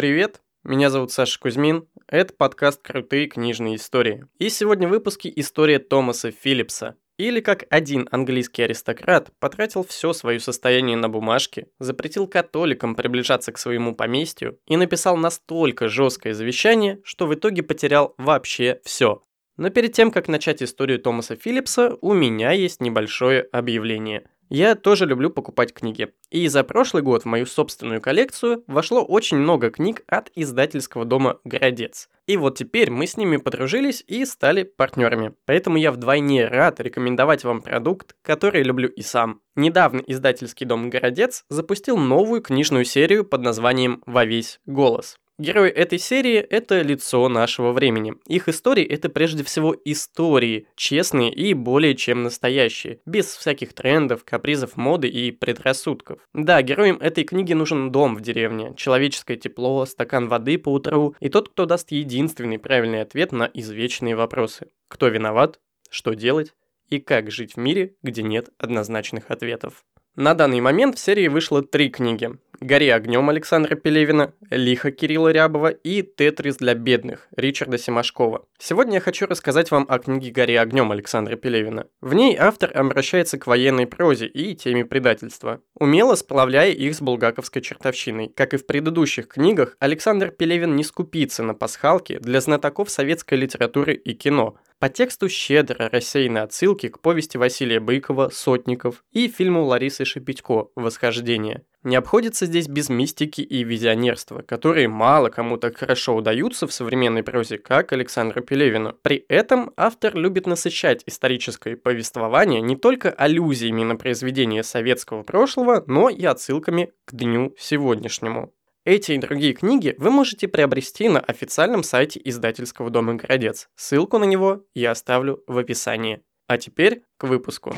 Привет, меня зовут Саша Кузьмин, это подкаст «Крутые книжные истории». И сегодня в выпуске история Томаса Филлипса, или как один английский аристократ потратил все свое состояние на бумажке, запретил католикам приближаться к своему поместью и написал настолько жесткое завещание, что в итоге потерял вообще все. Но перед тем, как начать историю Томаса Филлипса, у меня есть небольшое объявление – я тоже люблю покупать книги. И за прошлый год в мою собственную коллекцию вошло очень много книг от издательского дома «Городец». И вот теперь мы с ними подружились и стали партнерами. Поэтому я вдвойне рад рекомендовать вам продукт, который люблю и сам. Недавно издательский дом «Городец» запустил новую книжную серию под названием «Во весь голос». Герои этой серии — это лицо нашего времени. Их истории — это прежде всего истории, честные и более чем настоящие, без всяких трендов, капризов моды и предрассудков. Да, героям этой книги нужен дом в деревне, человеческое тепло, стакан воды по утру и тот, кто даст единственный правильный ответ на извечные вопросы. Кто виноват, что делать и как жить в мире, где нет однозначных ответов. На данный момент в серии вышло три книги. «Гори огнем» Александра Пелевина, «Лихо» Кирилла Рябова и «Тетрис для бедных» Ричарда Симашкова. Сегодня я хочу рассказать вам о книге «Гори огнем» Александра Пелевина. В ней автор обращается к военной прозе и теме предательства, умело сплавляя их с булгаковской чертовщиной. Как и в предыдущих книгах, Александр Пелевин не скупится на пасхалки для знатоков советской литературы и кино – по тексту щедро рассеяны отсылки к повести Василия Быкова «Сотников» и фильму Ларисы Шепетько «Восхождение». Не обходится здесь без мистики и визионерства, которые мало кому так хорошо удаются в современной прозе, как Александру Пелевину. При этом автор любит насыщать историческое повествование не только аллюзиями на произведения советского прошлого, но и отсылками к дню сегодняшнему. Эти и другие книги вы можете приобрести на официальном сайте издательского дома «Городец». Ссылку на него я оставлю в описании. А теперь к выпуску.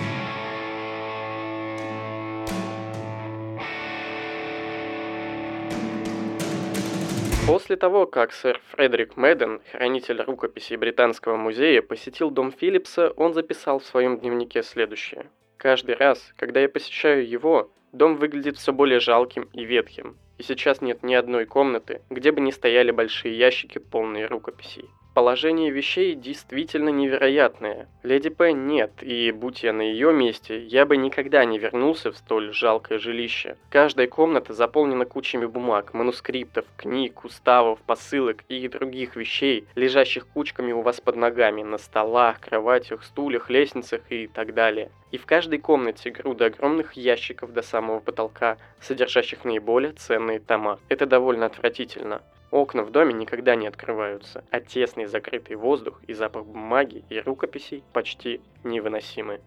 После того, как сэр Фредерик Мэдден, хранитель рукописей Британского музея, посетил дом Филлипса, он записал в своем дневнике следующее. «Каждый раз, когда я посещаю его, дом выглядит все более жалким и ветхим и сейчас нет ни одной комнаты, где бы не стояли большие ящики, полные рукописей. Положение вещей действительно невероятное. Леди П нет, и будь я на ее месте, я бы никогда не вернулся в столь жалкое жилище. Каждая комната заполнена кучами бумаг, манускриптов, книг, уставов, посылок и других вещей, лежащих кучками у вас под ногами, на столах, кроватях, стульях, лестницах и так далее. И в каждой комнате груда огромных ящиков до самого потолка, содержащих наиболее ценные тома. Это довольно отвратительно. Окна в доме никогда не открываются, а тесный закрытый воздух и запах бумаги и рукописей почти невыносимы.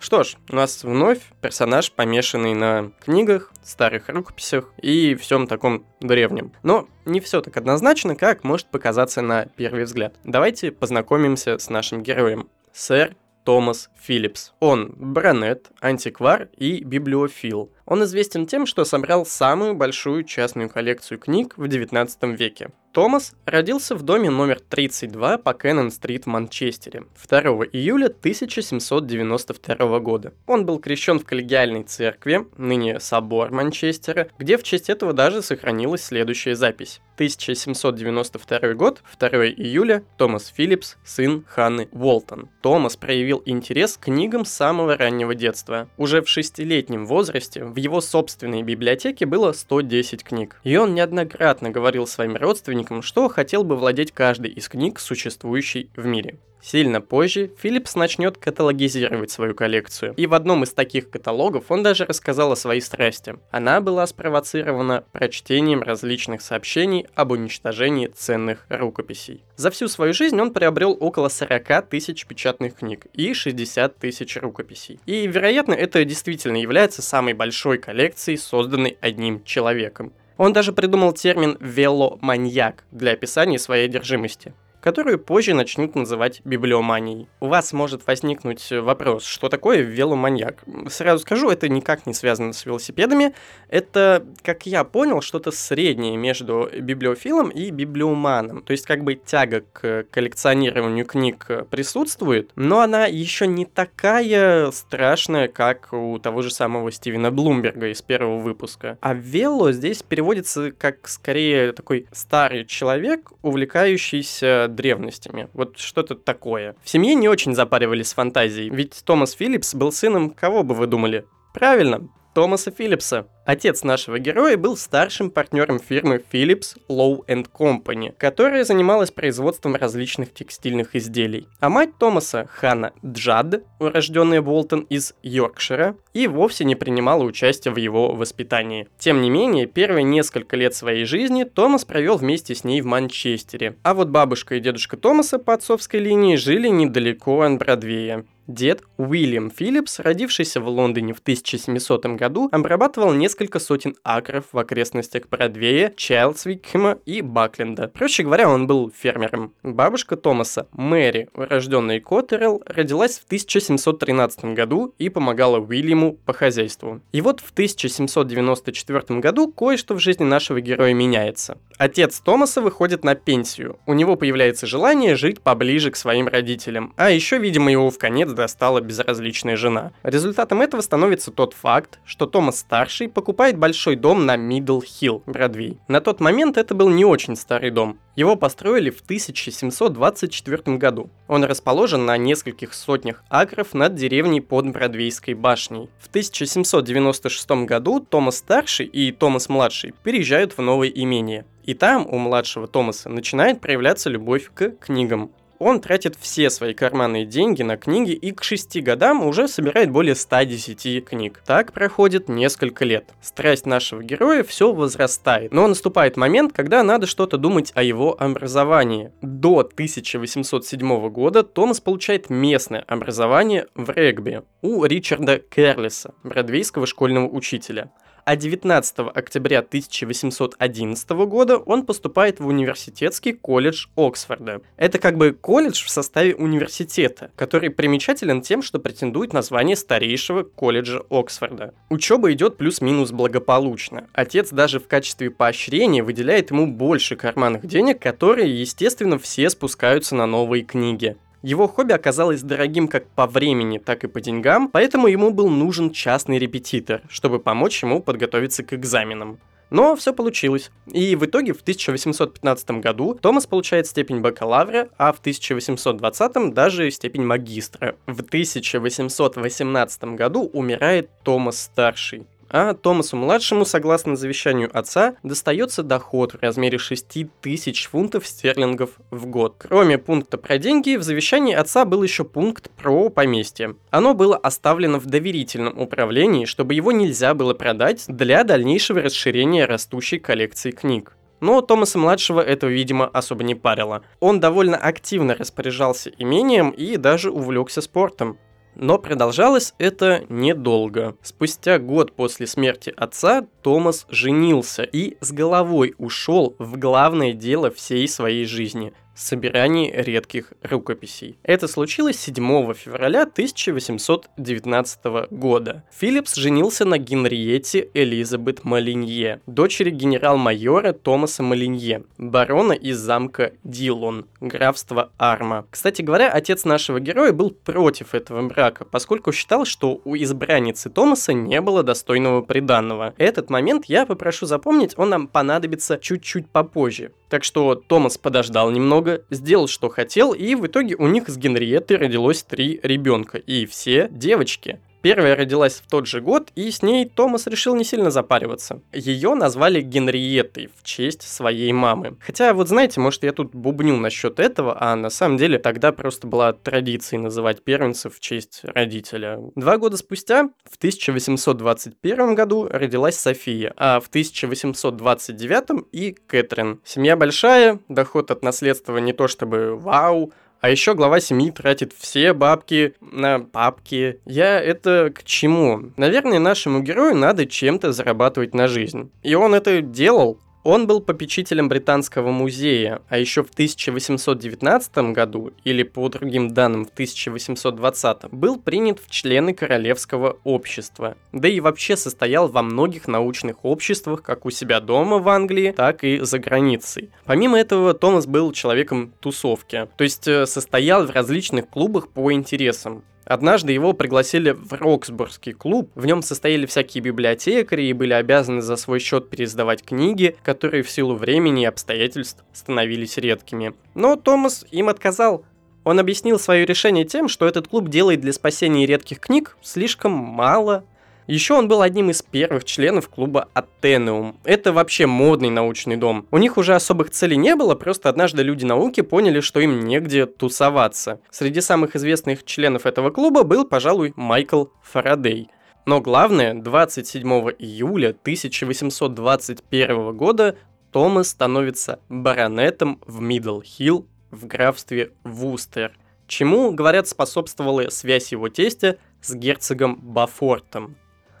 Что ж, у нас вновь персонаж, помешанный на книгах, старых рукописях и всем таком древнем. Но не все так однозначно, как может показаться на первый взгляд. Давайте познакомимся с нашим героем. Сэр Томас Филлипс. Он баронет, антиквар и библиофил. Он известен тем, что собрал самую большую частную коллекцию книг в 19 веке. Томас родился в доме номер 32 по Кеннон-стрит в Манчестере 2 июля 1792 года. Он был крещен в коллегиальной церкви, ныне собор Манчестера, где в честь этого даже сохранилась следующая запись. 1792 год, 2 июля, Томас Филлипс, сын Ханны Уолтон. Томас проявил интерес к книгам с самого раннего детства. Уже в шестилетнем возрасте в его собственной библиотеке было 110 книг. И он неоднократно говорил своим родственникам, что хотел бы владеть каждой из книг, существующей в мире. Сильно позже Philips начнет каталогизировать свою коллекцию, и в одном из таких каталогов он даже рассказал о своей страсти. Она была спровоцирована прочтением различных сообщений об уничтожении ценных рукописей. За всю свою жизнь он приобрел около 40 тысяч печатных книг и 60 тысяч рукописей. И, вероятно, это действительно является самой большой коллекцией, созданной одним человеком. Он даже придумал термин «веломаньяк» для описания своей одержимости. Которую позже начнут называть библиоманией. У вас может возникнуть вопрос, что такое веломаньяк? Сразу скажу, это никак не связано с велосипедами. Это, как я понял, что-то среднее между библиофилом и библиоманом. То есть как бы тяга к коллекционированию книг присутствует, но она еще не такая страшная, как у того же самого Стивена Блумберга из первого выпуска. А вело здесь переводится как скорее такой старый человек, увлекающийся древностями. Вот что-то такое. В семье не очень запаривались с фантазией, ведь Томас Филлипс был сыном, кого бы вы думали? Правильно, Томаса Филлипса. Отец нашего героя был старшим партнером фирмы Philips Low Company, которая занималась производством различных текстильных изделий. А мать Томаса, Ханна Джад, урожденная Болтон из Йоркшира, и вовсе не принимала участия в его воспитании. Тем не менее, первые несколько лет своей жизни Томас провел вместе с ней в Манчестере. А вот бабушка и дедушка Томаса по отцовской линии жили недалеко от Бродвея. Дед Уильям Филлипс, родившийся в Лондоне в 1700 году, обрабатывал несколько сотен акров в окрестностях Бродвея, Чайлдсвикхема и Бакленда. Проще говоря, он был фермером. Бабушка Томаса, Мэри, урожденная Коттерелл, родилась в 1713 году и помогала Уильяму по хозяйству. И вот в 1794 году кое-что в жизни нашего героя меняется. Отец Томаса выходит на пенсию. У него появляется желание жить поближе к своим родителям. А еще, видимо, его в конец достала безразличная жена. Результатом этого становится тот факт, что Томас-старший покупает большой дом на Мидл Хилл, Бродвей. На тот момент это был не очень старый дом. Его построили в 1724 году. Он расположен на нескольких сотнях акров над деревней под Бродвейской башней. В 1796 году Томас-старший и Томас-младший переезжают в новое имение. И там у младшего Томаса начинает проявляться любовь к книгам. Он тратит все свои карманные деньги на книги и к 6 годам уже собирает более 110 книг. Так проходит несколько лет. Страсть нашего героя все возрастает, но наступает момент, когда надо что-то думать о его образовании. До 1807 года Томас получает местное образование в регби у Ричарда Керлиса, бродвейского школьного учителя а 19 октября 1811 года он поступает в университетский колледж Оксфорда. Это как бы колледж в составе университета, который примечателен тем, что претендует на звание старейшего колледжа Оксфорда. Учеба идет плюс-минус благополучно. Отец даже в качестве поощрения выделяет ему больше карманных денег, которые, естественно, все спускаются на новые книги. Его хобби оказалось дорогим как по времени, так и по деньгам, поэтому ему был нужен частный репетитор, чтобы помочь ему подготовиться к экзаменам. Но все получилось. И в итоге в 1815 году Томас получает степень бакалавра, а в 1820 даже степень магистра. В 1818 году умирает Томас Старший а Томасу-младшему, согласно завещанию отца, достается доход в размере 6 тысяч фунтов стерлингов в год. Кроме пункта про деньги, в завещании отца был еще пункт про поместье. Оно было оставлено в доверительном управлении, чтобы его нельзя было продать для дальнейшего расширения растущей коллекции книг. Но Томаса-младшего этого, видимо, особо не парило. Он довольно активно распоряжался имением и даже увлекся спортом. Но продолжалось это недолго. Спустя год после смерти отца Томас женился и с головой ушел в главное дело всей своей жизни собирании редких рукописей. Это случилось 7 февраля 1819 года. Филлипс женился на Генриетте Элизабет Малинье, дочери генерал-майора Томаса Малинье, барона из замка Дилон, графства Арма. Кстати говоря, отец нашего героя был против этого брака, поскольку считал, что у избранницы Томаса не было достойного приданного. Этот момент я попрошу запомнить, он нам понадобится чуть-чуть попозже. Так что Томас подождал немного, сделал, что хотел, и в итоге у них с Генриеттой родилось три ребенка, и все девочки. Первая родилась в тот же год, и с ней Томас решил не сильно запариваться. Ее назвали Генриеттой в честь своей мамы. Хотя, вот знаете, может я тут бубню насчет этого, а на самом деле тогда просто была традицией называть первенцев в честь родителя. Два года спустя, в 1821 году, родилась София, а в 1829 и Кэтрин. Семья большая, доход от наследства не то чтобы вау, а еще глава семьи тратит все бабки на папки. Я это к чему? Наверное, нашему герою надо чем-то зарабатывать на жизнь. И он это делал. Он был попечителем Британского музея, а еще в 1819 году, или по другим данным в 1820, был принят в члены Королевского общества. Да и вообще состоял во многих научных обществах, как у себя дома в Англии, так и за границей. Помимо этого, Томас был человеком тусовки, то есть э, состоял в различных клубах по интересам. Однажды его пригласили в Роксбургский клуб. В нем состояли всякие библиотекари и были обязаны за свой счет пересдавать книги, которые в силу времени и обстоятельств становились редкими. Но Томас им отказал. Он объяснил свое решение тем, что этот клуб делает для спасения редких книг слишком мало еще он был одним из первых членов клуба Атенеум. Это вообще модный научный дом. У них уже особых целей не было, просто однажды люди науки поняли, что им негде тусоваться. Среди самых известных членов этого клуба был, пожалуй, Майкл Фарадей. Но главное, 27 июля 1821 года Томас становится баронетом в Мидл-Хилл в графстве Вустер, чему, говорят, способствовала связь его тестя с герцогом Бафортом.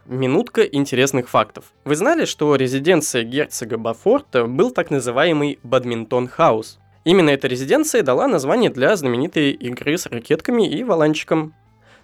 Минутка интересных фактов. Вы знали, что резиденция герцога Бафорта был так называемый бадминтон-хаус? Именно эта резиденция дала название для знаменитой игры с ракетками и воланчиком.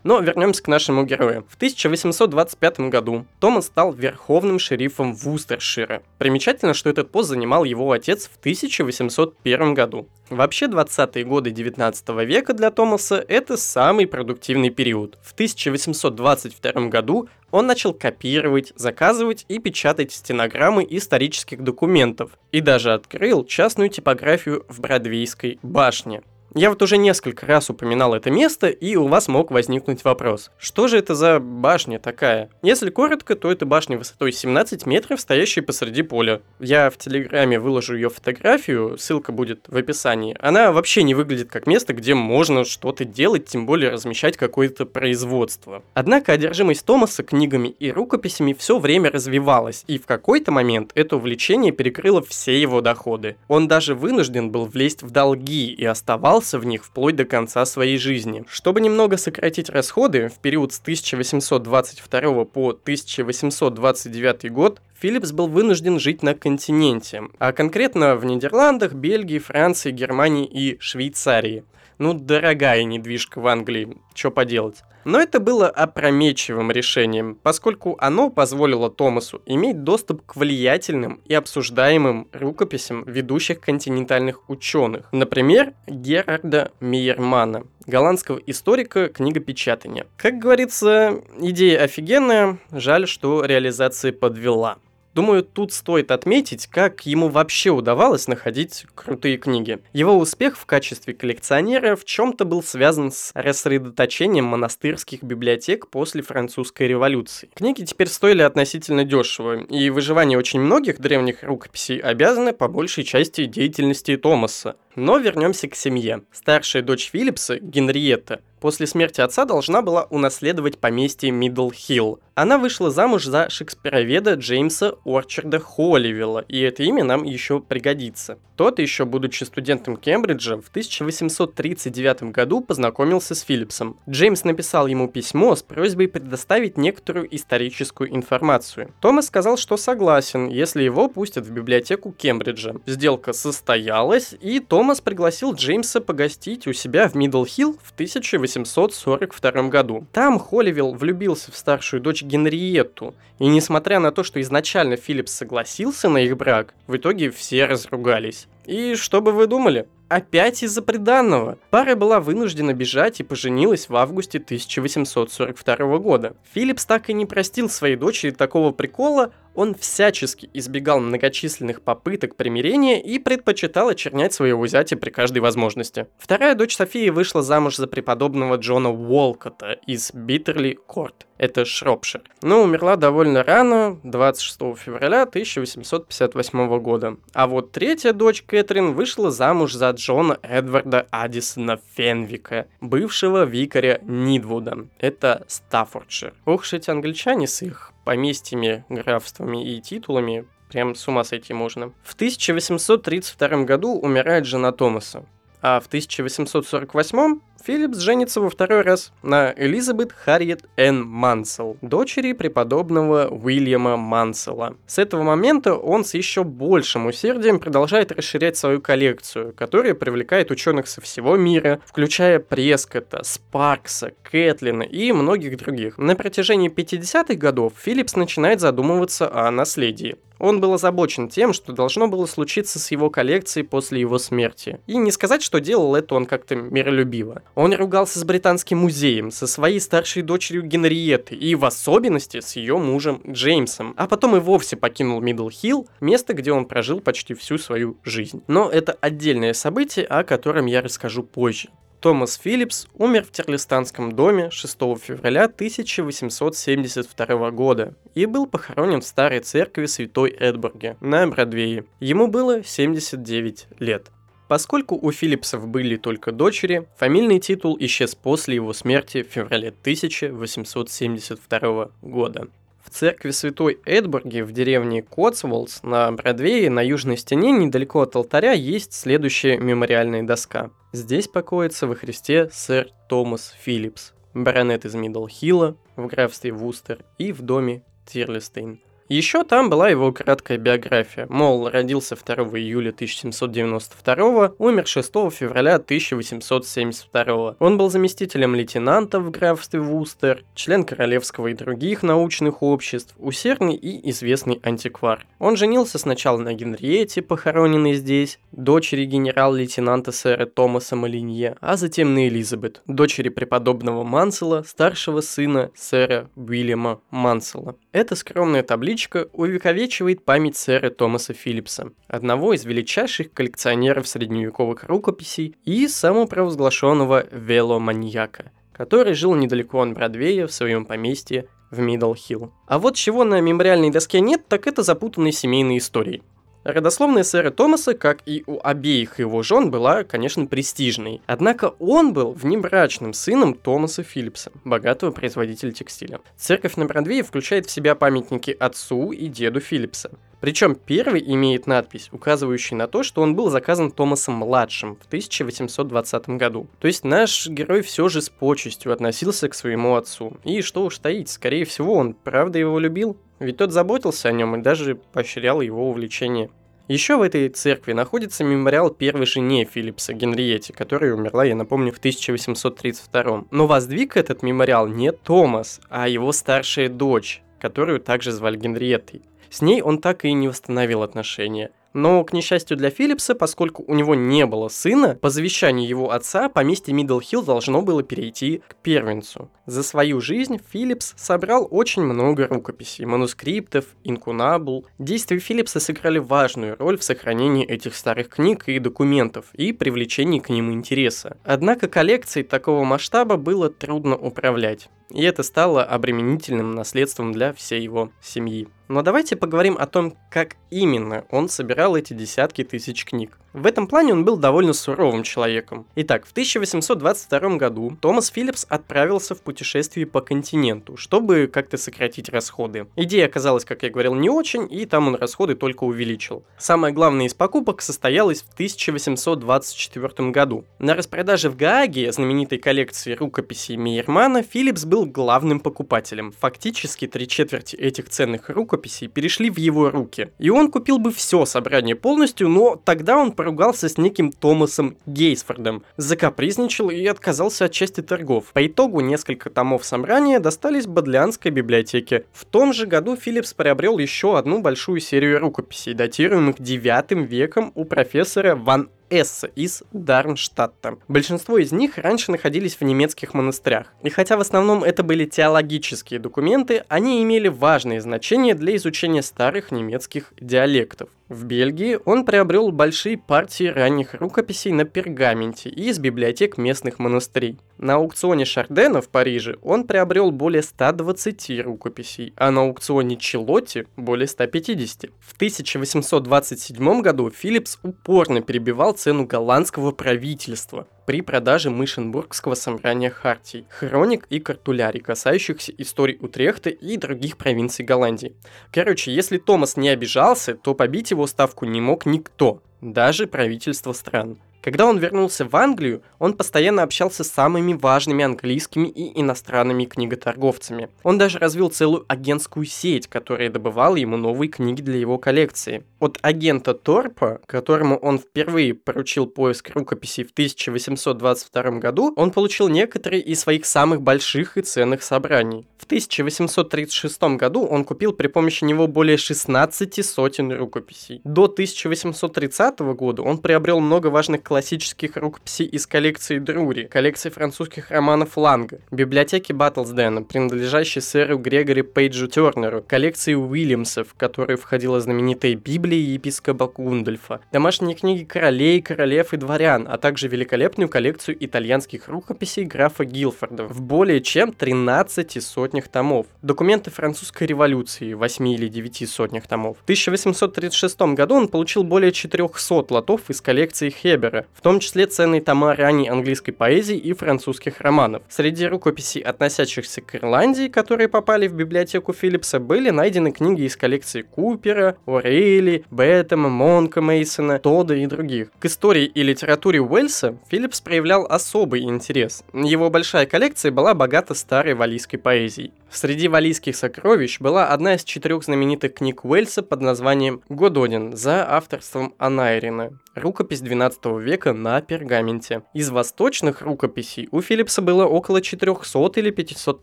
Но вернемся к нашему герою. В 1825 году Томас стал верховным шерифом Вустершира. Примечательно, что этот пост занимал его отец в 1801 году. Вообще 20-е годы 19 века для Томаса это самый продуктивный период. В 1822 году он начал копировать, заказывать и печатать стенограммы исторических документов и даже открыл частную типографию в Бродвейской башне. Я вот уже несколько раз упоминал это место, и у вас мог возникнуть вопрос. Что же это за башня такая? Если коротко, то это башня высотой 17 метров, стоящая посреди поля. Я в Телеграме выложу ее фотографию, ссылка будет в описании. Она вообще не выглядит как место, где можно что-то делать, тем более размещать какое-то производство. Однако одержимость Томаса книгами и рукописями все время развивалась, и в какой-то момент это увлечение перекрыло все его доходы. Он даже вынужден был влезть в долги и оставался оставался в них вплоть до конца своей жизни. Чтобы немного сократить расходы, в период с 1822 по 1829 год Филлипс был вынужден жить на континенте, а конкретно в Нидерландах, Бельгии, Франции, Германии и Швейцарии. Ну, дорогая недвижка в Англии, что поделать. Но это было опрометчивым решением, поскольку оно позволило Томасу иметь доступ к влиятельным и обсуждаемым рукописям ведущих континентальных ученых, например, Герарда Мейермана, голландского историка книгопечатания. Как говорится, идея офигенная, жаль, что реализация подвела. Думаю, тут стоит отметить, как ему вообще удавалось находить крутые книги. Его успех в качестве коллекционера в чем-то был связан с рассредоточением монастырских библиотек после французской революции. Книги теперь стоили относительно дешево, и выживание очень многих древних рукописей обязаны по большей части деятельности Томаса. Но вернемся к семье. Старшая дочь Филлипса, Генриетта, после смерти отца должна была унаследовать поместье Мидл Хилл. Она вышла замуж за шекспироведа Джеймса Орчарда Холливилла, и это имя нам еще пригодится. Тот, еще будучи студентом Кембриджа, в 1839 году познакомился с Филлипсом. Джеймс написал ему письмо с просьбой предоставить некоторую историческую информацию. Томас сказал, что согласен, если его пустят в библиотеку Кембриджа. Сделка состоялась, и Томас пригласил Джеймса погостить у себя в Мидл-Хилл в 1839 1842 году. Там Холливилл влюбился в старшую дочь Генриетту, и несмотря на то, что изначально Филлипс согласился на их брак, в итоге все разругались. И что бы вы думали? Опять из-за приданого. Пара была вынуждена бежать и поженилась в августе 1842 года. Филлипс так и не простил своей дочери такого прикола, он всячески избегал многочисленных попыток примирения и предпочитал очернять своего зятя при каждой возможности. Вторая дочь Софии вышла замуж за преподобного Джона Уолкота из Биттерли Корт. Это Шропшир. Но умерла довольно рано, 26 февраля 1858 года. А вот третья дочь Кэтрин вышла замуж за Джона Эдварда Аддисона Фенвика, бывшего викаря Нидвуда. Это Стаффордшир. Ох, эти англичане с их поместьями, графствами и титулами, прям с ума сойти можно. В 1832 году умирает жена Томаса, а в 1848 Филлипс женится во второй раз на Элизабет Харриет Энн Мансел, дочери преподобного Уильяма Мансела. С этого момента он с еще большим усердием продолжает расширять свою коллекцию, которая привлекает ученых со всего мира, включая Прескота, Спаркса, Кэтлина и многих других. На протяжении 50-х годов Филлипс начинает задумываться о наследии. Он был озабочен тем, что должно было случиться с его коллекцией после его смерти. И не сказать, что делал это он как-то миролюбиво. Он ругался с Британским музеем, со своей старшей дочерью Генриеттой и в особенности с ее мужем Джеймсом. А потом и вовсе покинул Мидл Хилл, место, где он прожил почти всю свою жизнь. Но это отдельное событие, о котором я расскажу позже. Томас Филлипс умер в Терлистанском доме 6 февраля 1872 года и был похоронен в старой церкви Святой Эдбурге на Бродвее. Ему было 79 лет. Поскольку у Филлипсов были только дочери, фамильный титул исчез после его смерти в феврале 1872 года. В церкви Святой Эдбурге в деревне Котсволдс на Бродвее на южной стене недалеко от алтаря есть следующая мемориальная доска. Здесь покоится во Христе сэр Томас Филлипс, баронет из Миддлхилла в графстве Вустер и в доме Тирлистейн. Еще там была его краткая биография, мол, родился 2 июля 1792, умер 6 февраля 1872. Он был заместителем лейтенанта в графстве Вустер, член королевского и других научных обществ, усердный и известный антиквар. Он женился сначала на Генриете, похороненной здесь, дочери генерал-лейтенанта сэра Томаса Малинье, а затем на Элизабет, дочери преподобного Мансела, старшего сына сэра Уильяма Мансела. Эта скромная табличка табличка увековечивает память сэра Томаса Филлипса, одного из величайших коллекционеров средневековых рукописей и самопровозглашенного велломаньяка, который жил недалеко от Бродвея в своем поместье в Мидл-Хилл. А вот чего на мемориальной доске нет, так это запутанные семейные истории – Родословная сэра Томаса, как и у обеих его жен, была, конечно, престижной. Однако он был внебрачным сыном Томаса Филлипса, богатого производителя текстиля. Церковь на Бродвее включает в себя памятники отцу и деду Филлипса. Причем первый имеет надпись, указывающую на то, что он был заказан Томасом-младшим в 1820 году. То есть наш герой все же с почестью относился к своему отцу. И что уж таить, скорее всего, он правда его любил. Ведь тот заботился о нем и даже поощрял его увлечение. Еще в этой церкви находится мемориал первой жене Филлипса, Генриете, которая умерла, я напомню, в 1832. Но воздвиг этот мемориал не Томас, а его старшая дочь, которую также звали Генриеттой. С ней он так и не восстановил отношения. Но, к несчастью для Филлипса, поскольку у него не было сына, по завещанию его отца поместье Миддлхилл должно было перейти к первенцу. За свою жизнь Филлипс собрал очень много рукописей, манускриптов, инкунабул. Действия Филлипса сыграли важную роль в сохранении этих старых книг и документов и привлечении к ним интереса. Однако коллекцией такого масштаба было трудно управлять. И это стало обременительным наследством для всей его семьи. Но давайте поговорим о том, как именно он собирал эти десятки тысяч книг. В этом плане он был довольно суровым человеком. Итак, в 1822 году Томас Филлипс отправился в путешествие по континенту, чтобы как-то сократить расходы. Идея оказалась, как я говорил, не очень, и там он расходы только увеличил. Самое главное из покупок состоялось в 1824 году. На распродаже в Гааге знаменитой коллекции рукописей Мейермана Филлипс был главным покупателем. Фактически три четверти этих ценных рукописей перешли в его руки. И он купил бы все собрание полностью, но тогда он поругался с неким Томасом Гейсфордом, закапризничал и отказался от части торгов. По итогу несколько томов собрания достались Бодлианской библиотеке. В том же году Филлипс приобрел еще одну большую серию рукописей, датируемых 9 веком у профессора Ван Эсса из Дармштадта. Большинство из них раньше находились в немецких монастырях. И хотя в основном это были теологические документы, они имели важное значение для изучения старых немецких диалектов. В Бельгии он приобрел большие партии ранних рукописей на пергаменте и из библиотек местных монастырей. На аукционе Шардена в Париже он приобрел более 120 рукописей, а на аукционе Челотти более 150. В 1827 году Филлипс упорно перебивал цену голландского правительства при продаже Мышенбургского собрания хартий, хроник и картулярий, касающихся историй Утрехта и других провинций Голландии. Короче, если Томас не обижался, то побить его ставку не мог никто, даже правительство стран. Когда он вернулся в Англию, он постоянно общался с самыми важными английскими и иностранными книготорговцами. Он даже развил целую агентскую сеть, которая добывала ему новые книги для его коллекции. От агента Торпа, которому он впервые поручил поиск рукописей в 1822 году, он получил некоторые из своих самых больших и ценных собраний. В 1836 году он купил при помощи него более 16 сотен рукописей. До 1830 года он приобрел много важных классических рукописей из коллекции Друри, коллекции французских романов Ланга, библиотеки Баттлсдена, принадлежащей сэру Грегори Пейджу Тернеру, коллекции Уильямсов, в которую входила знаменитая Библия епископа Гундольфа, домашние книги королей, королев и дворян, а также великолепную коллекцию итальянских рукописей графа Гилфорда в более чем 13 сотнях томов, документы французской революции в 8 или 9 сотнях томов. В 1836 году он получил более 400 лотов из коллекции Хебера, в том числе ценные тома ранней английской поэзии и французских романов. Среди рукописей, относящихся к Ирландии, которые попали в библиотеку Филлипса, были найдены книги из коллекции Купера, Орейли, Беттема, Монка Мейсона, Тода и других. К истории и литературе Уэльса Филлипс проявлял особый интерес. Его большая коллекция была богата старой валийской поэзией. Среди валийских сокровищ была одна из четырех знаменитых книг Уэльса под названием «Гододин» за авторством Анайрина рукопись 12 века на пергаменте. Из восточных рукописей у Филлипса было около 400 или 500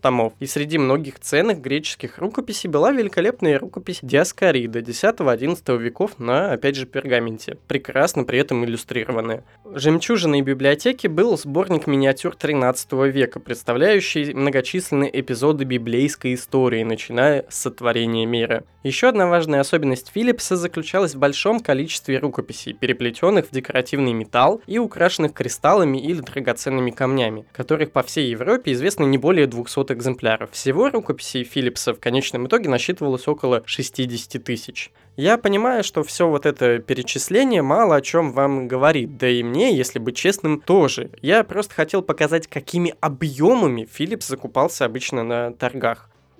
томов, и среди многих ценных греческих рукописей была великолепная рукопись Диаскорида 10-11 веков на, опять же, пергаменте, прекрасно при этом иллюстрированная. Жемчужиной библиотеки был сборник миниатюр 13 века, представляющий многочисленные эпизоды библейской истории, начиная с сотворения мира. Еще одна важная особенность Филлипса заключалась в большом количестве рукописей, переплетенных в декоративный металл и украшенных кристаллами или драгоценными камнями, которых по всей Европе известно не более 200 экземпляров. Всего рукописей Филлипса в конечном итоге насчитывалось около 60 тысяч. Я понимаю, что все вот это перечисление мало о чем вам говорит, да и мне, если быть честным, тоже. Я просто хотел показать, какими объемами Philips закупался обычно на торгах.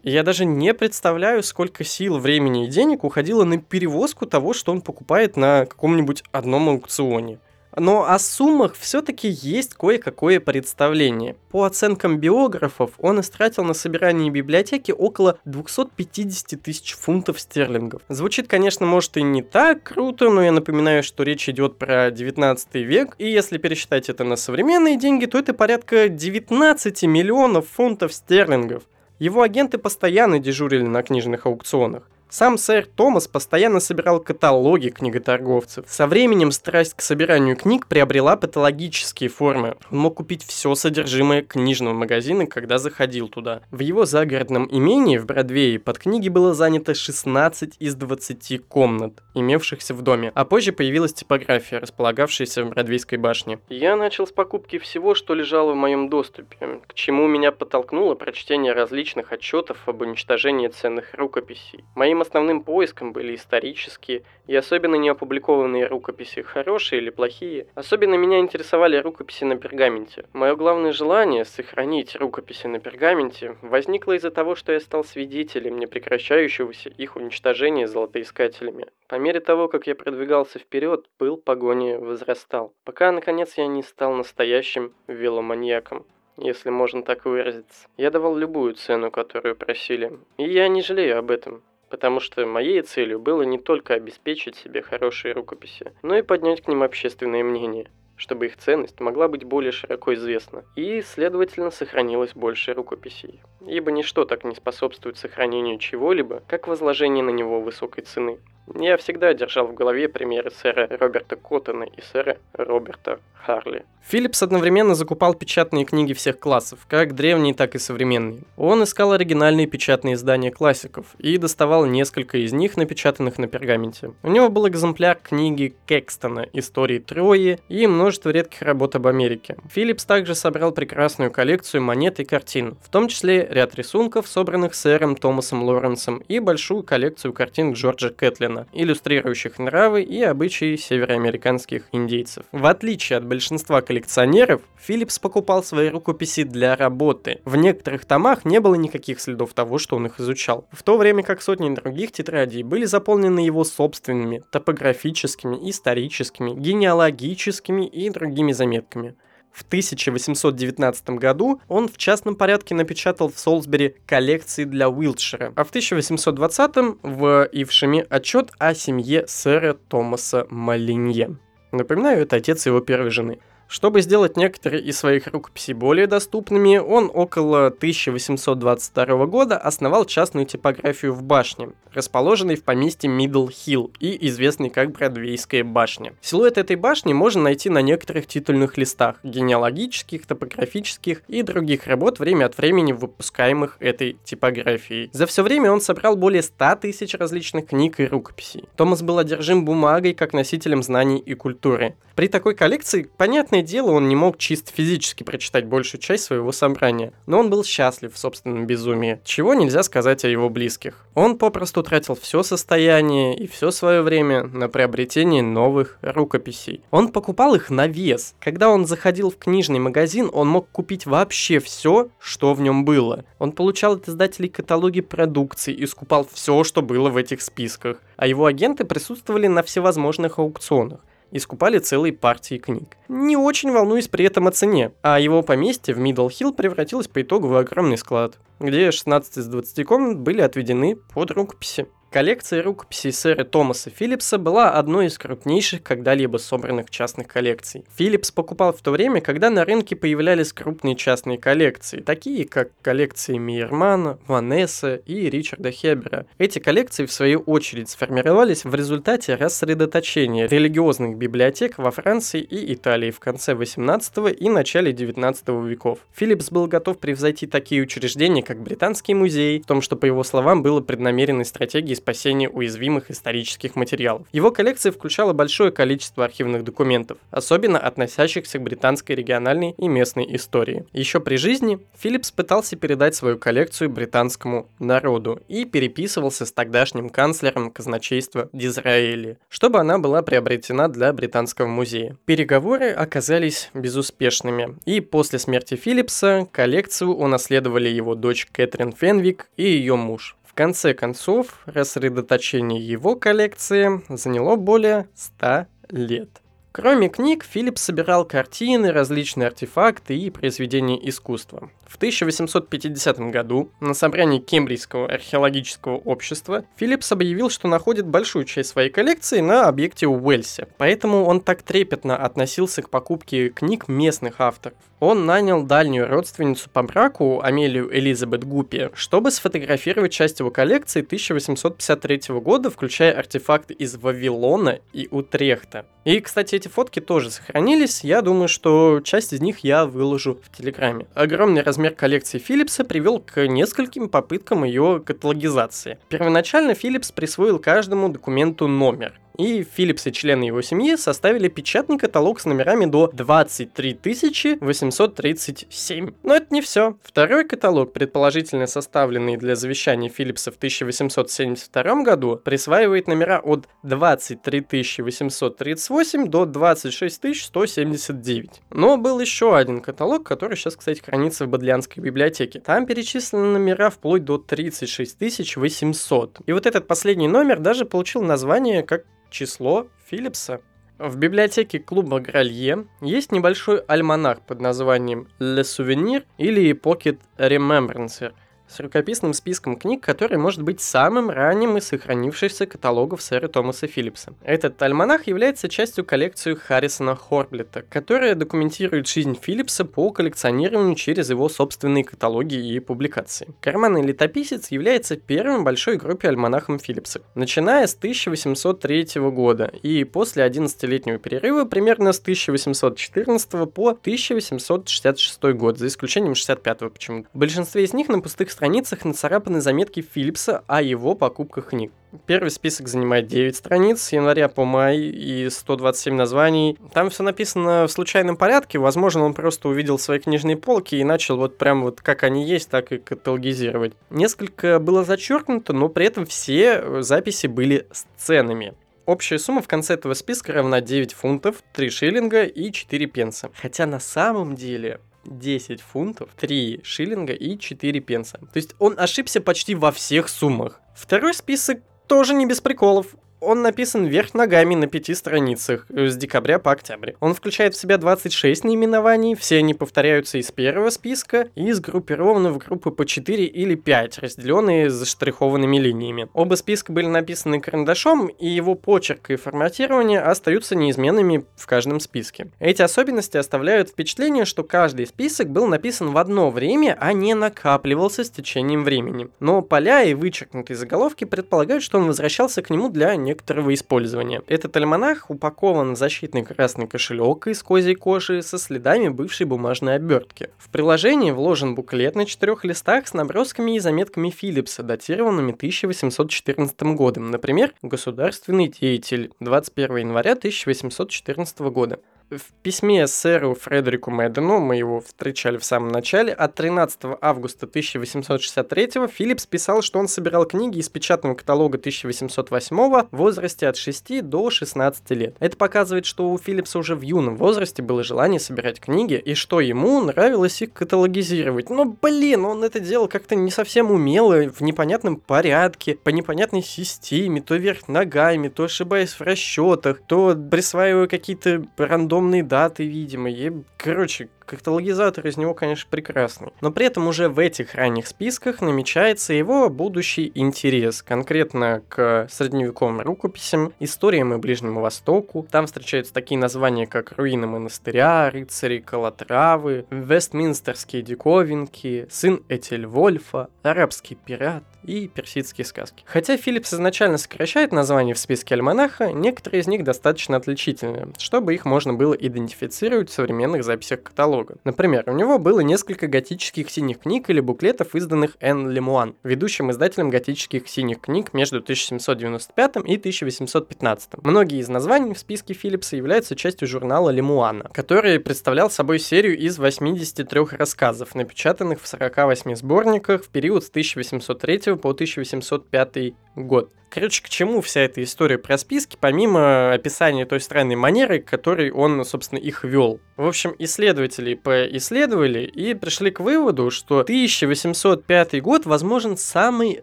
Я даже не представляю, сколько сил, времени и денег уходило на перевозку того, что он покупает на каком-нибудь одном аукционе. Но о суммах все-таки есть кое-какое представление. По оценкам биографов, он истратил на собирание библиотеки около 250 тысяч фунтов стерлингов. Звучит, конечно, может и не так круто, но я напоминаю, что речь идет про 19 век, и если пересчитать это на современные деньги, то это порядка 19 миллионов фунтов стерлингов. Его агенты постоянно дежурили на книжных аукционах. Сам сэр Томас постоянно собирал каталоги книготорговцев. Со временем страсть к собиранию книг приобрела патологические формы. Он мог купить все содержимое книжного магазина, когда заходил туда. В его загородном имении в Бродвее под книги было занято 16 из 20 комнат, имевшихся в доме, а позже появилась типография, располагавшаяся в Бродвейской башне. Я начал с покупки всего, что лежало в моем доступе, к чему меня подтолкнуло прочтение различных отчетов об уничтожении ценных рукописей. Моим Моим основным поиском были исторические и особенно неопубликованные рукописи, хорошие или плохие. Особенно меня интересовали рукописи на пергаменте. Мое главное желание сохранить рукописи на пергаменте возникло из-за того, что я стал свидетелем непрекращающегося их уничтожения золотоискателями. По мере того, как я продвигался вперед, пыл погони возрастал, пока, наконец, я не стал настоящим веломаньяком если можно так выразиться. Я давал любую цену, которую просили, и я не жалею об этом потому что моей целью было не только обеспечить себе хорошие рукописи, но и поднять к ним общественное мнение, чтобы их ценность могла быть более широко известна, и, следовательно, сохранилось больше рукописей. Ибо ничто так не способствует сохранению чего-либо, как возложение на него высокой цены. Я всегда держал в голове примеры сэра Роберта Коттона и сэра Роберта Харли. Филлипс одновременно закупал печатные книги всех классов, как древние, так и современные. Он искал оригинальные печатные издания классиков и доставал несколько из них, напечатанных на пергаменте. У него был экземпляр книги Кекстона «Истории Трои» и множество редких работ об Америке. Филлипс также собрал прекрасную коллекцию монет и картин, в том числе ряд рисунков, собранных сэром Томасом Лоренсом, и большую коллекцию картин Джорджа Кэтлина, Моргана, иллюстрирующих нравы и обычаи североамериканских индейцев. В отличие от большинства коллекционеров, Филлипс покупал свои рукописи для работы. В некоторых томах не было никаких следов того, что он их изучал, в то время как сотни других тетрадей были заполнены его собственными топографическими, историческими, генеалогическими и другими заметками. В 1819 году он в частном порядке напечатал в Солсбери коллекции для Уилтшира, а в 1820 в Ившеме отчет о семье сэра Томаса Малинье. Напоминаю, это отец его первой жены – чтобы сделать некоторые из своих рукописей более доступными, он около 1822 года основал частную типографию в башне, расположенной в поместье Мидл Хилл и известной как Бродвейская башня. Силуэт этой башни можно найти на некоторых титульных листах, генеалогических, топографических и других работ время от времени выпускаемых этой типографией. За все время он собрал более 100 тысяч различных книг и рукописей. Томас был одержим бумагой как носителем знаний и культуры. При такой коллекции, понятное дело, он не мог чисто физически прочитать большую часть своего собрания, но он был счастлив в собственном безумии, чего нельзя сказать о его близких. Он попросту тратил все состояние и все свое время на приобретение новых рукописей. Он покупал их на вес. Когда он заходил в книжный магазин, он мог купить вообще все, что в нем было. Он получал от издателей каталоги продукции и скупал все, что было в этих списках. А его агенты присутствовали на всевозможных аукционах и скупали целые партии книг. Не очень волнуясь при этом о цене, а его поместье в Мидл Хилл превратилось по итогу в огромный склад, где 16 из 20 комнат были отведены под рукописи. Коллекция рукописей сэра Томаса Филлипса была одной из крупнейших когда-либо собранных частных коллекций. Филлипс покупал в то время, когда на рынке появлялись крупные частные коллекции, такие как коллекции Мейермана, Ван Эсса и Ричарда Хебера. Эти коллекции, в свою очередь, сформировались в результате рассредоточения религиозных библиотек во Франции и Италии в конце 18 и начале 19 веков. Филлипс был готов превзойти такие учреждения, как Британский музей, в том, что, по его словам, было преднамеренной стратегией спасения уязвимых исторических материалов. Его коллекция включала большое количество архивных документов, особенно относящихся к британской региональной и местной истории. Еще при жизни Филлипс пытался передать свою коллекцию британскому народу и переписывался с тогдашним канцлером казначейства Дизраэли, чтобы она была приобретена для Британского музея. Переговоры оказались безуспешными, и после смерти Филлипса коллекцию унаследовали его дочь Кэтрин Фенвик и ее муж конце концов, рассредоточение его коллекции заняло более 100 лет. Кроме книг, Филипп собирал картины, различные артефакты и произведения искусства. В 1850 году на собрании Кембрийского археологического общества Филлипс объявил, что находит большую часть своей коллекции на объекте Уэльсе, поэтому он так трепетно относился к покупке книг местных авторов. Он нанял дальнюю родственницу по браку, Амелию Элизабет Гуппи, чтобы сфотографировать часть его коллекции 1853 года, включая артефакты из Вавилона и Утрехта. И, кстати, эти фотки тоже сохранились, я думаю, что часть из них я выложу в Телеграме. Огромный размер коллекции Филлипса привел к нескольким попыткам ее каталогизации. Первоначально Филлипс присвоил каждому документу номер и Филлипс и члены его семьи составили печатный каталог с номерами до 23 837. Но это не все. Второй каталог, предположительно составленный для завещания Филлипса в 1872 году, присваивает номера от 23 838 до 26 179. Но был еще один каталог, который сейчас, кстати, хранится в Бодлянской библиотеке. Там перечислены номера вплоть до 36 800. И вот этот последний номер даже получил название как число Филлипса. В библиотеке клуба Гралье есть небольшой альманах под названием Le Souvenir или Pocket Remembrancer – с рукописным списком книг, который может быть самым ранним из сохранившихся каталогов сэра Томаса Филлипса. Этот альманах является частью коллекции Харрисона Хорблета, которая документирует жизнь Филлипса по коллекционированию через его собственные каталоги и публикации. Карманный летописец является первым большой группе альманахом Филлипса, начиная с 1803 года и после 11-летнего перерыва примерно с 1814 по 1866 год, за исключением 65 почему-то. В большинстве из них на пустых страницах нацарапаны заметки Филлипса о его покупках книг. Первый список занимает 9 страниц с января по май и 127 названий. Там все написано в случайном порядке. Возможно, он просто увидел свои книжные полки и начал вот прям вот как они есть, так и каталогизировать. Несколько было зачеркнуто, но при этом все записи были сценами. Общая сумма в конце этого списка равна 9 фунтов, 3 шиллинга и 4 пенса. Хотя на самом деле 10 фунтов, 3 шиллинга и 4 пенса. То есть он ошибся почти во всех суммах. Второй список тоже не без приколов он написан вверх ногами на пяти страницах э, с декабря по октябрь. Он включает в себя 26 наименований, все они повторяются из первого списка и сгруппированы в группы по 4 или 5, разделенные заштрихованными линиями. Оба списка были написаны карандашом, и его почерк и форматирование остаются неизменными в каждом списке. Эти особенности оставляют впечатление, что каждый список был написан в одно время, а не накапливался с течением времени. Но поля и вычеркнутые заголовки предполагают, что он возвращался к нему для некоторого использования. Этот альманах упакован в защитный красный кошелек из козьей кожи со следами бывшей бумажной обертки. В приложении вложен буклет на четырех листах с набросками и заметками Филлипса, датированными 1814 годом. Например, «Государственный деятель» 21 января 1814 года. В письме сэру Фредерику Мэддену, мы его встречали в самом начале, от 13 августа 1863 Филлипс писал, что он собирал книги из печатного каталога 1808 в возрасте от 6 до 16 лет. Это показывает, что у Филлипса уже в юном возрасте было желание собирать книги, и что ему нравилось их каталогизировать. Но, блин, он это делал как-то не совсем умело, в непонятном порядке, по непонятной системе, то вверх ногами, то ошибаясь в расчетах, то присваивая какие-то рандомные рандомные даты, видимо. И, короче, каталогизатор из него, конечно, прекрасный. Но при этом уже в этих ранних списках намечается его будущий интерес, конкретно к средневековым рукописям, историям и Ближнему Востоку. Там встречаются такие названия, как руины монастыря, рыцари Калатравы, вестминстерские диковинки, сын Этельвольфа, арабский пират и персидские сказки. Хотя Филлипс изначально сокращает названия в списке альманаха, некоторые из них достаточно отличительны, чтобы их можно было идентифицировать в современных записях каталога каталога. Например, у него было несколько готических синих книг или буклетов, изданных Н. Лемуан, ведущим издателем готических синих книг между 1795 и 1815. Многие из названий в списке Филлипса являются частью журнала Лемуана, который представлял собой серию из 83 рассказов, напечатанных в 48 сборниках в период с 1803 по 1805 год. Короче, к чему вся эта история про списки, помимо описания той странной манеры, которой он, собственно, их вел. В общем, исследователи поисследовали и пришли к выводу, что 1805 год, возможен, самой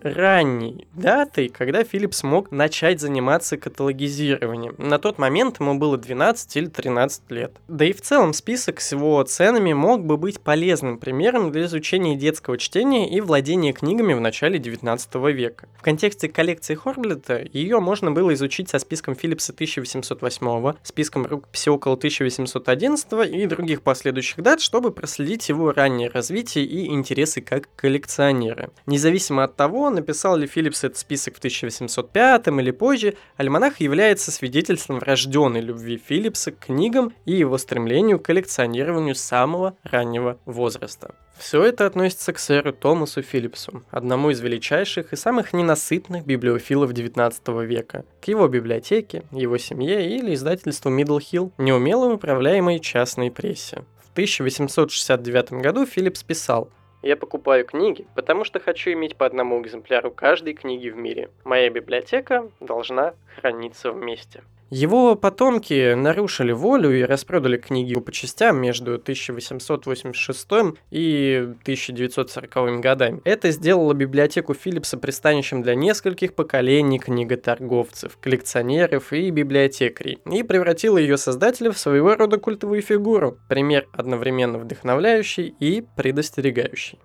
ранней датой, когда Филипп смог начать заниматься каталогизированием. На тот момент ему было 12 или 13 лет. Да и в целом список с его ценами мог бы быть полезным примером для изучения детского чтения и владения книгами в начале 19 века. В контексте коллекции Хорблета ее можно было изучить со списком Филлипса 1808, списком рукописи около 1811 и других последующих дат, чтобы проследить его раннее развитие и интересы как коллекционера. Независимо от того, написал ли Филлипс этот список в 1805 или позже, альманах является свидетельством врожденной любви Филлипса к книгам и его стремлению к коллекционированию самого раннего возраста. Все это относится к сэру Томасу Филлипсу, одному из величайших и самых ненасытных библиофилов XIX века, к его библиотеке, его семье или издательству Middle Hill, неумело управляемой частной прессе. В 1869 году Филлипс писал я покупаю книги, потому что хочу иметь по одному экземпляру каждой книги в мире. Моя библиотека должна храниться вместе. Его потомки нарушили волю и распродали книги по частям между 1886 и 1940 годами. Это сделало библиотеку Филлипса пристанищем для нескольких поколений книготорговцев, коллекционеров и библиотекарей, и превратило ее создателя в своего рода культовую фигуру, пример одновременно вдохновляющий и предостерегающий.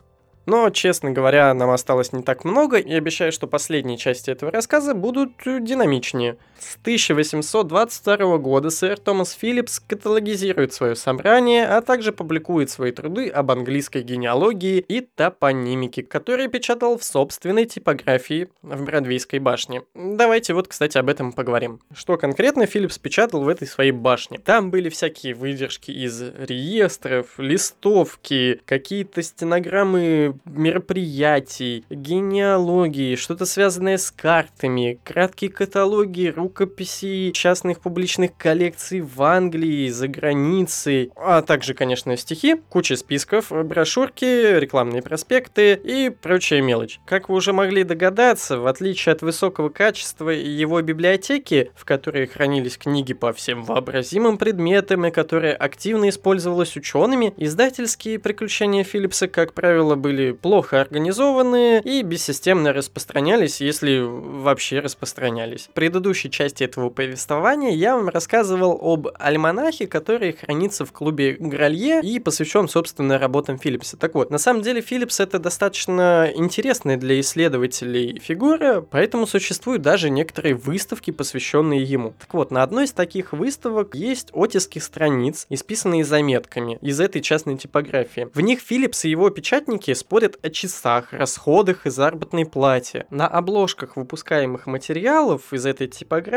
Но, честно говоря, нам осталось не так много, и обещаю, что последние части этого рассказа будут динамичнее – С 1822 года сэр Томас Филлипс каталогизирует свое собрание, а также публикует свои труды об английской генеалогии и топонимике, которые печатал в собственной типографии в Бродвейской башне. Давайте вот, кстати, об этом поговорим. Что конкретно Филлипс печатал в этой своей башне? Там были всякие выдержки из реестров, листовки, какие-то стенограммы мероприятий, генеалогии, что-то связанное с картами, краткие каталоги, рукописи частных публичных коллекций в Англии, за границей, а также, конечно, стихи, куча списков, брошюрки, рекламные проспекты и прочая мелочь. Как вы уже могли догадаться, в отличие от высокого качества его библиотеки, в которой хранились книги по всем вообразимым предметам и которая активно использовалась учеными, издательские приключения Филлипса, как правило, были плохо организованы и бессистемно распространялись, если вообще распространялись. В предыдущей части этого повествования я вам рассказывал об альманахе, который хранится в клубе Гралье и посвящен, собственно, работам Филлипса. Так вот, на самом деле Филлипс это достаточно интересная для исследователей фигура, поэтому существуют даже некоторые выставки, посвященные ему. Так вот, на одной из таких выставок есть оттиски страниц, исписанные заметками из этой частной типографии. В них Филлипс и его печатники спорят о часах, расходах и заработной плате. На обложках выпускаемых материалов из этой типографии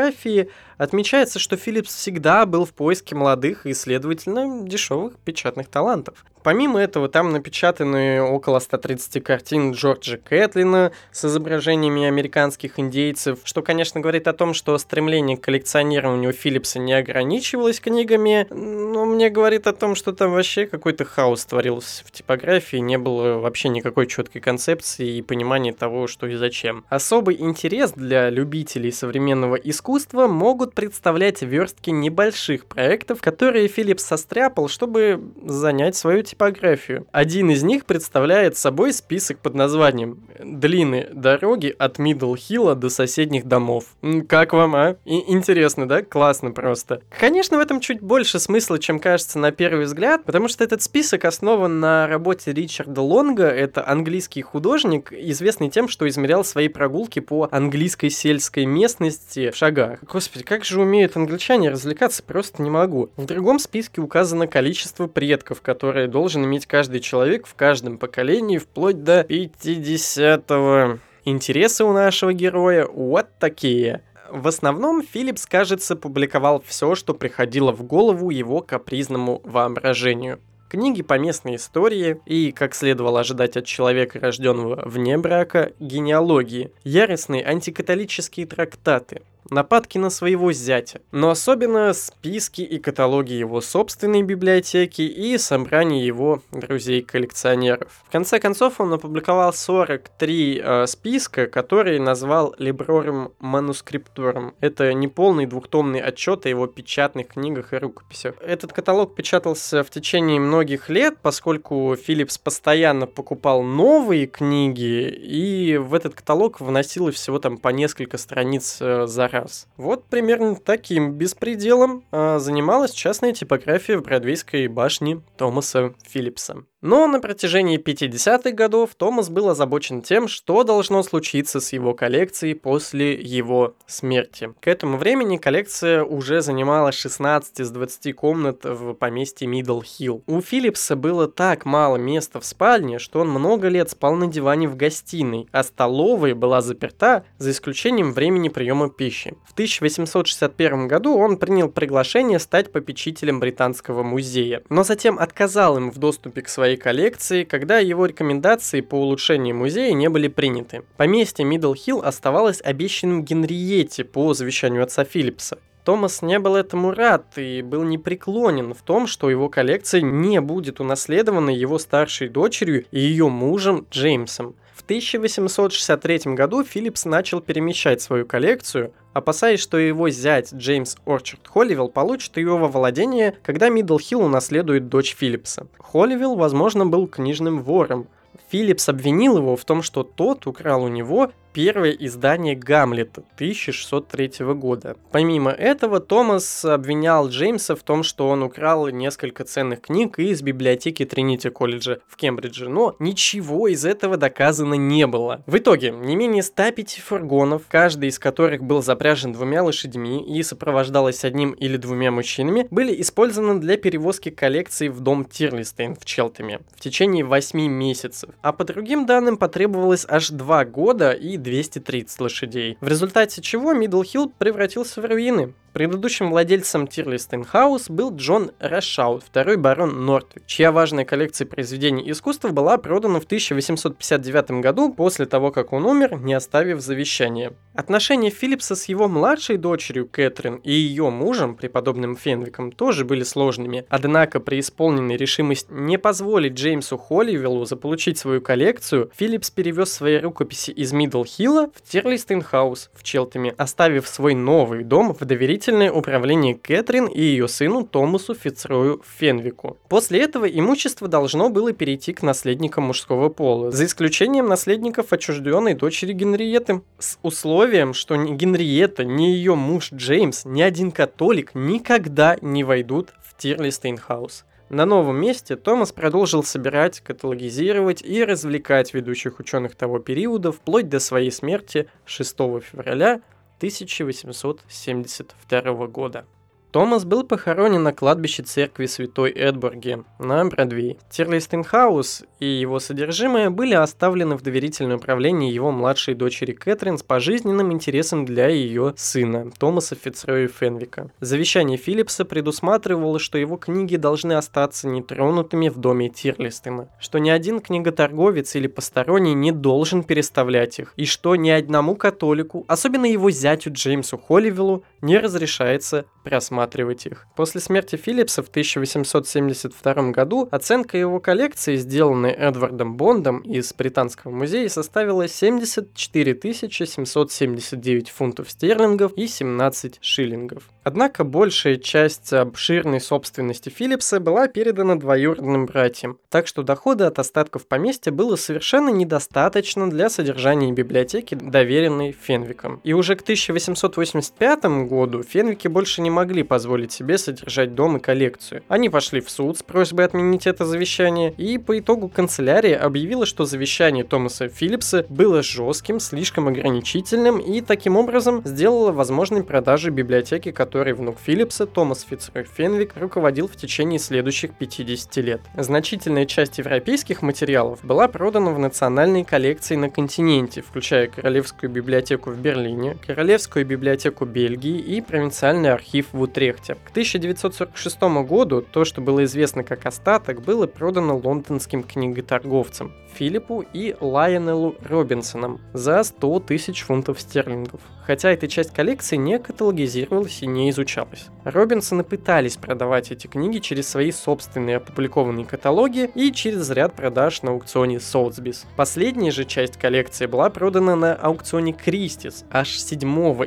отмечается, что Филлипс всегда был в поиске молодых и, следовательно, дешевых печатных талантов. Помимо этого, там напечатаны около 130 картин Джорджа Кэтлина с изображениями американских индейцев, что, конечно, говорит о том, что стремление к коллекционированию Филлипса не ограничивалось книгами, но мне говорит о том, что там вообще какой-то хаос творился в типографии, не было вообще никакой четкой концепции и понимания того, что и зачем. Особый интерес для любителей современного искусства могут представлять верстки небольших проектов, которые Филлипс состряпал, чтобы занять свою типографию. Один из них представляет собой список под названием «Длины дороги от Мидл Хилла до соседних домов». Как вам, а? И интересно, да? Классно просто. Конечно, в этом чуть больше смысла, чем кажется на первый взгляд, потому что этот список основан на работе Ричарда Лонга. Это английский художник, известный тем, что измерял свои прогулки по английской сельской местности в шагах. Господи, как же умеют англичане развлекаться, просто не могу. В другом списке указано количество предков, которые должен должен иметь каждый человек в каждом поколении вплоть до 50-го. Интересы у нашего героя вот такие. В основном Филлипс, кажется, публиковал все, что приходило в голову его капризному воображению. Книги по местной истории и, как следовало ожидать от человека, рожденного вне брака, генеалогии, яростные антикатолические трактаты, нападки на своего зятя, но особенно списки и каталоги его собственной библиотеки и собрания его друзей-коллекционеров. В конце концов, он опубликовал 43 э, списка, которые назвал Librorum Manuscriptorum. Это неполный двухтомный отчет о его печатных книгах и рукописях. Этот каталог печатался в течение многих лет, поскольку Филлипс постоянно покупал новые книги, и в этот каталог вносил всего там по несколько страниц э, за раз. Вот примерно таким беспределом а, занималась частная типография в Бродвейской башне Томаса Филлипса. Но на протяжении 50-х годов Томас был озабочен тем, что должно случиться с его коллекцией после его смерти. К этому времени коллекция уже занимала 16 из 20 комнат в поместье Мидл Хилл. У Филлипса было так мало места в спальне, что он много лет спал на диване в гостиной, а столовая была заперта за исключением времени приема пищи. В 1861 году он принял приглашение стать попечителем Британского музея, но затем отказал им в доступе к своей своей коллекции, когда его рекомендации по улучшению музея не были приняты. Поместье Мидл Хилл оставалось обещанным Генриете по завещанию отца Филлипса. Томас не был этому рад и был непреклонен в том, что его коллекция не будет унаследована его старшей дочерью и ее мужем Джеймсом. В 1863 году Филлипс начал перемещать свою коллекцию, опасаясь, что его зять Джеймс Орчард Холливелл получит ее во владение, когда Мидл Хилл унаследует дочь Филлипса. Холливелл, возможно, был книжным вором. Филлипс обвинил его в том, что тот украл у него первое издание Гамлета 1603 года. Помимо этого, Томас обвинял Джеймса в том, что он украл несколько ценных книг из библиотеки Тринити колледжа в Кембридже, но ничего из этого доказано не было. В итоге, не менее 105 фургонов, каждый из которых был запряжен двумя лошадьми и сопровождалось одним или двумя мужчинами, были использованы для перевозки коллекции в дом Тирлистейн в Челтнеме в течение 8 месяцев. А по другим данным потребовалось аж 2 года и 230 лошадей. В результате чего Мидл Хилл превратился в руины. Предыдущим владельцем Тирли стейн Хаус был Джон Рашаут, второй барон Нортвик, чья важная коллекция произведений искусства была продана в 1859 году после того, как он умер, не оставив завещания. Отношения Филлипса с его младшей дочерью Кэтрин и ее мужем, преподобным Фенвиком, тоже были сложными, однако преисполненный решимости не позволить Джеймсу Холливеллу заполучить свою коллекцию, Филлипс перевез свои рукописи из Мидл Хилла в Тирлистейн Хаус в Челтнеме, оставив свой новый дом в доверительном доверительное управление Кэтрин и ее сыну Томасу Фицрою Фенвику. После этого имущество должно было перейти к наследникам мужского пола, за исключением наследников отчужденной дочери Генриеты, с условием, что ни Генриетта, ни ее муж Джеймс, ни один католик никогда не войдут в Тирлистейн-хаус. На новом месте Томас продолжил собирать, каталогизировать и развлекать ведущих ученых того периода вплоть до своей смерти 6 февраля 1872 года. Томас был похоронен на кладбище церкви Святой Эдбурги на Бродвее. Тирлистейн-хаус и его содержимое были оставлены в доверительное управление его младшей дочери Кэтрин с пожизненным интересом для ее сына, Томаса Фицроя Фенвика. Завещание Филлипса предусматривало, что его книги должны остаться нетронутыми в доме Тирлистена, что ни один книготорговец или посторонний не должен переставлять их, и что ни одному католику, особенно его зятю Джеймсу Холливиллу, не разрешается просматривать их. После смерти Филлипса в 1872 году оценка его коллекции, сделанная Эдвардом Бондом из Британского музея, составила 74 779 фунтов стерлингов и 17 шиллингов. Однако большая часть обширной собственности Филлипса была передана двоюродным братьям, так что дохода от остатков поместья было совершенно недостаточно для содержания библиотеки, доверенной Фенвиком. И уже к 1885 году Фенвики больше не могли позволить себе содержать дом и коллекцию. Они пошли в суд с просьбой отменить это завещание, и по итогу канцелярия объявила, что завещание Томаса Филлипса было жестким, слишком ограничительным и таким образом сделала возможной продажу библиотеки, которой внук Филлипса, Томас Фицрой Фенвик, руководил в течение следующих 50 лет. Значительная часть европейских материалов была продана в национальные коллекции на континенте, включая Королевскую библиотеку в Берлине, Королевскую библиотеку Бельгии и провинциальный архив в Утрехте. К 1946 году то, что было известно как остаток, было продано лондонским книготорговцам Филиппу и Лайонеллу Робинсонам за 100 тысяч фунтов стерлингов хотя эта часть коллекции не каталогизировалась и не изучалась. Робинсоны пытались продавать эти книги через свои собственные опубликованные каталоги и через ряд продаж на аукционе Sotheby's. Последняя же часть коллекции была продана на аукционе Кристис аж 7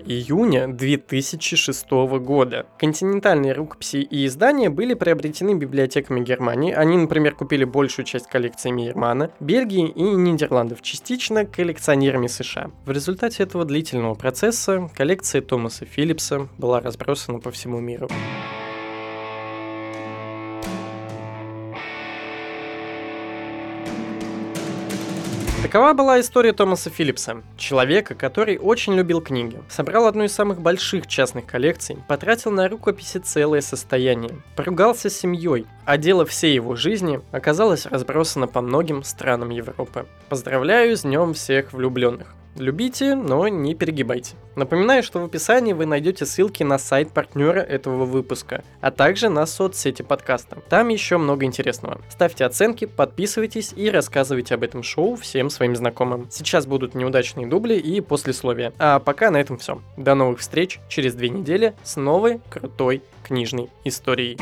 июня 2006 года. Континентальные рукописи и издания были приобретены библиотеками Германии, они, например, купили большую часть коллекции Мейермана, Бельгии и Нидерландов, частично коллекционерами США. В результате этого длительного процесса коллекция Томаса Филлипса была разбросана по всему миру. Такова была история Томаса Филлипса, человека, который очень любил книги, собрал одну из самых больших частных коллекций, потратил на рукописи целое состояние, поругался с семьей, а дело всей его жизни оказалось разбросано по многим странам Европы. Поздравляю с днем всех влюбленных! Любите, но не перегибайте. Напоминаю, что в описании вы найдете ссылки на сайт партнера этого выпуска, а также на соцсети подкаста. Там еще много интересного. Ставьте оценки, подписывайтесь и рассказывайте об этом шоу всем своим знакомым. Сейчас будут неудачные дубли и послесловия. А пока на этом все. До новых встреч через две недели с новой крутой книжной историей.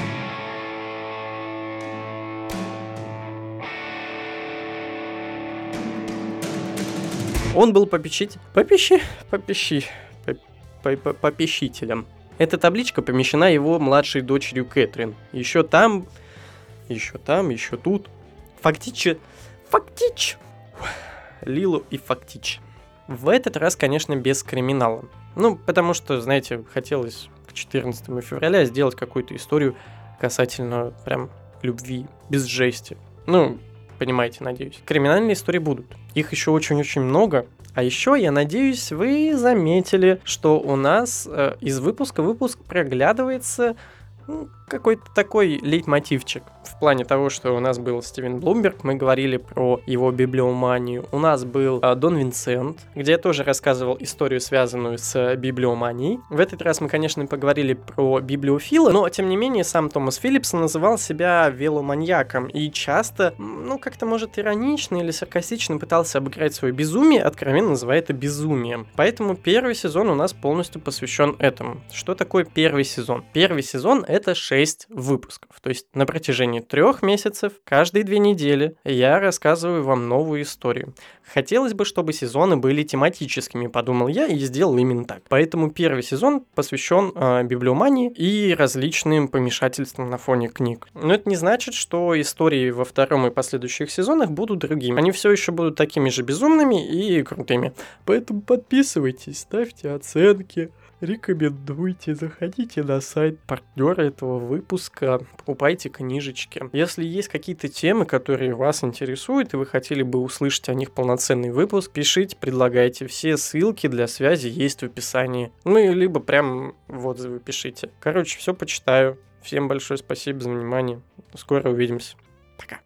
Он был попечить... Попищи... Попищи... Попищителем. Эта табличка помещена его младшей дочерью Кэтрин. Еще там... Еще там, еще тут. Фактич... Фактич... Лилу и Фактич. В этот раз, конечно, без криминала. Ну, потому что, знаете, хотелось к 14 февраля сделать какую-то историю касательно прям любви, без жести. Ну, понимаете, надеюсь. Криминальные истории будут. Их еще очень-очень много. А еще, я надеюсь, вы заметили, что у нас э, из выпуска в выпуск проглядывается ну, какой-то такой лейтмотивчик в плане того, что у нас был Стивен Блумберг, мы говорили про его библиоманию. У нас был э, Дон Винсент, где я тоже рассказывал историю, связанную с библиоманией. В этот раз мы, конечно, поговорили про библиофила, но, тем не менее, сам Томас Филлипс называл себя веломаньяком и часто, ну, как-то, может, иронично или саркастично пытался обыграть свое безумие, откровенно называя это безумием. Поэтому первый сезон у нас полностью посвящен этому. Что такое первый сезон? Первый сезон — это 6 выпусков. То есть на протяжении трех месяцев, каждые две недели, я рассказываю вам новую историю. Хотелось бы, чтобы сезоны были тематическими, подумал я, и сделал именно так. Поэтому первый сезон посвящен э, библиомании и различным помешательствам на фоне книг. Но это не значит, что истории во втором и последующих сезонах будут другими. Они все еще будут такими же безумными и крутыми. Поэтому подписывайтесь, ставьте оценки рекомендуйте, заходите на сайт партнера этого выпуска, покупайте книжечки. Если есть какие-то темы, которые вас интересуют, и вы хотели бы услышать о них полноценный выпуск, пишите, предлагайте. Все ссылки для связи есть в описании. Ну и либо прям в отзывы пишите. Короче, все почитаю. Всем большое спасибо за внимание. Скоро увидимся. Пока.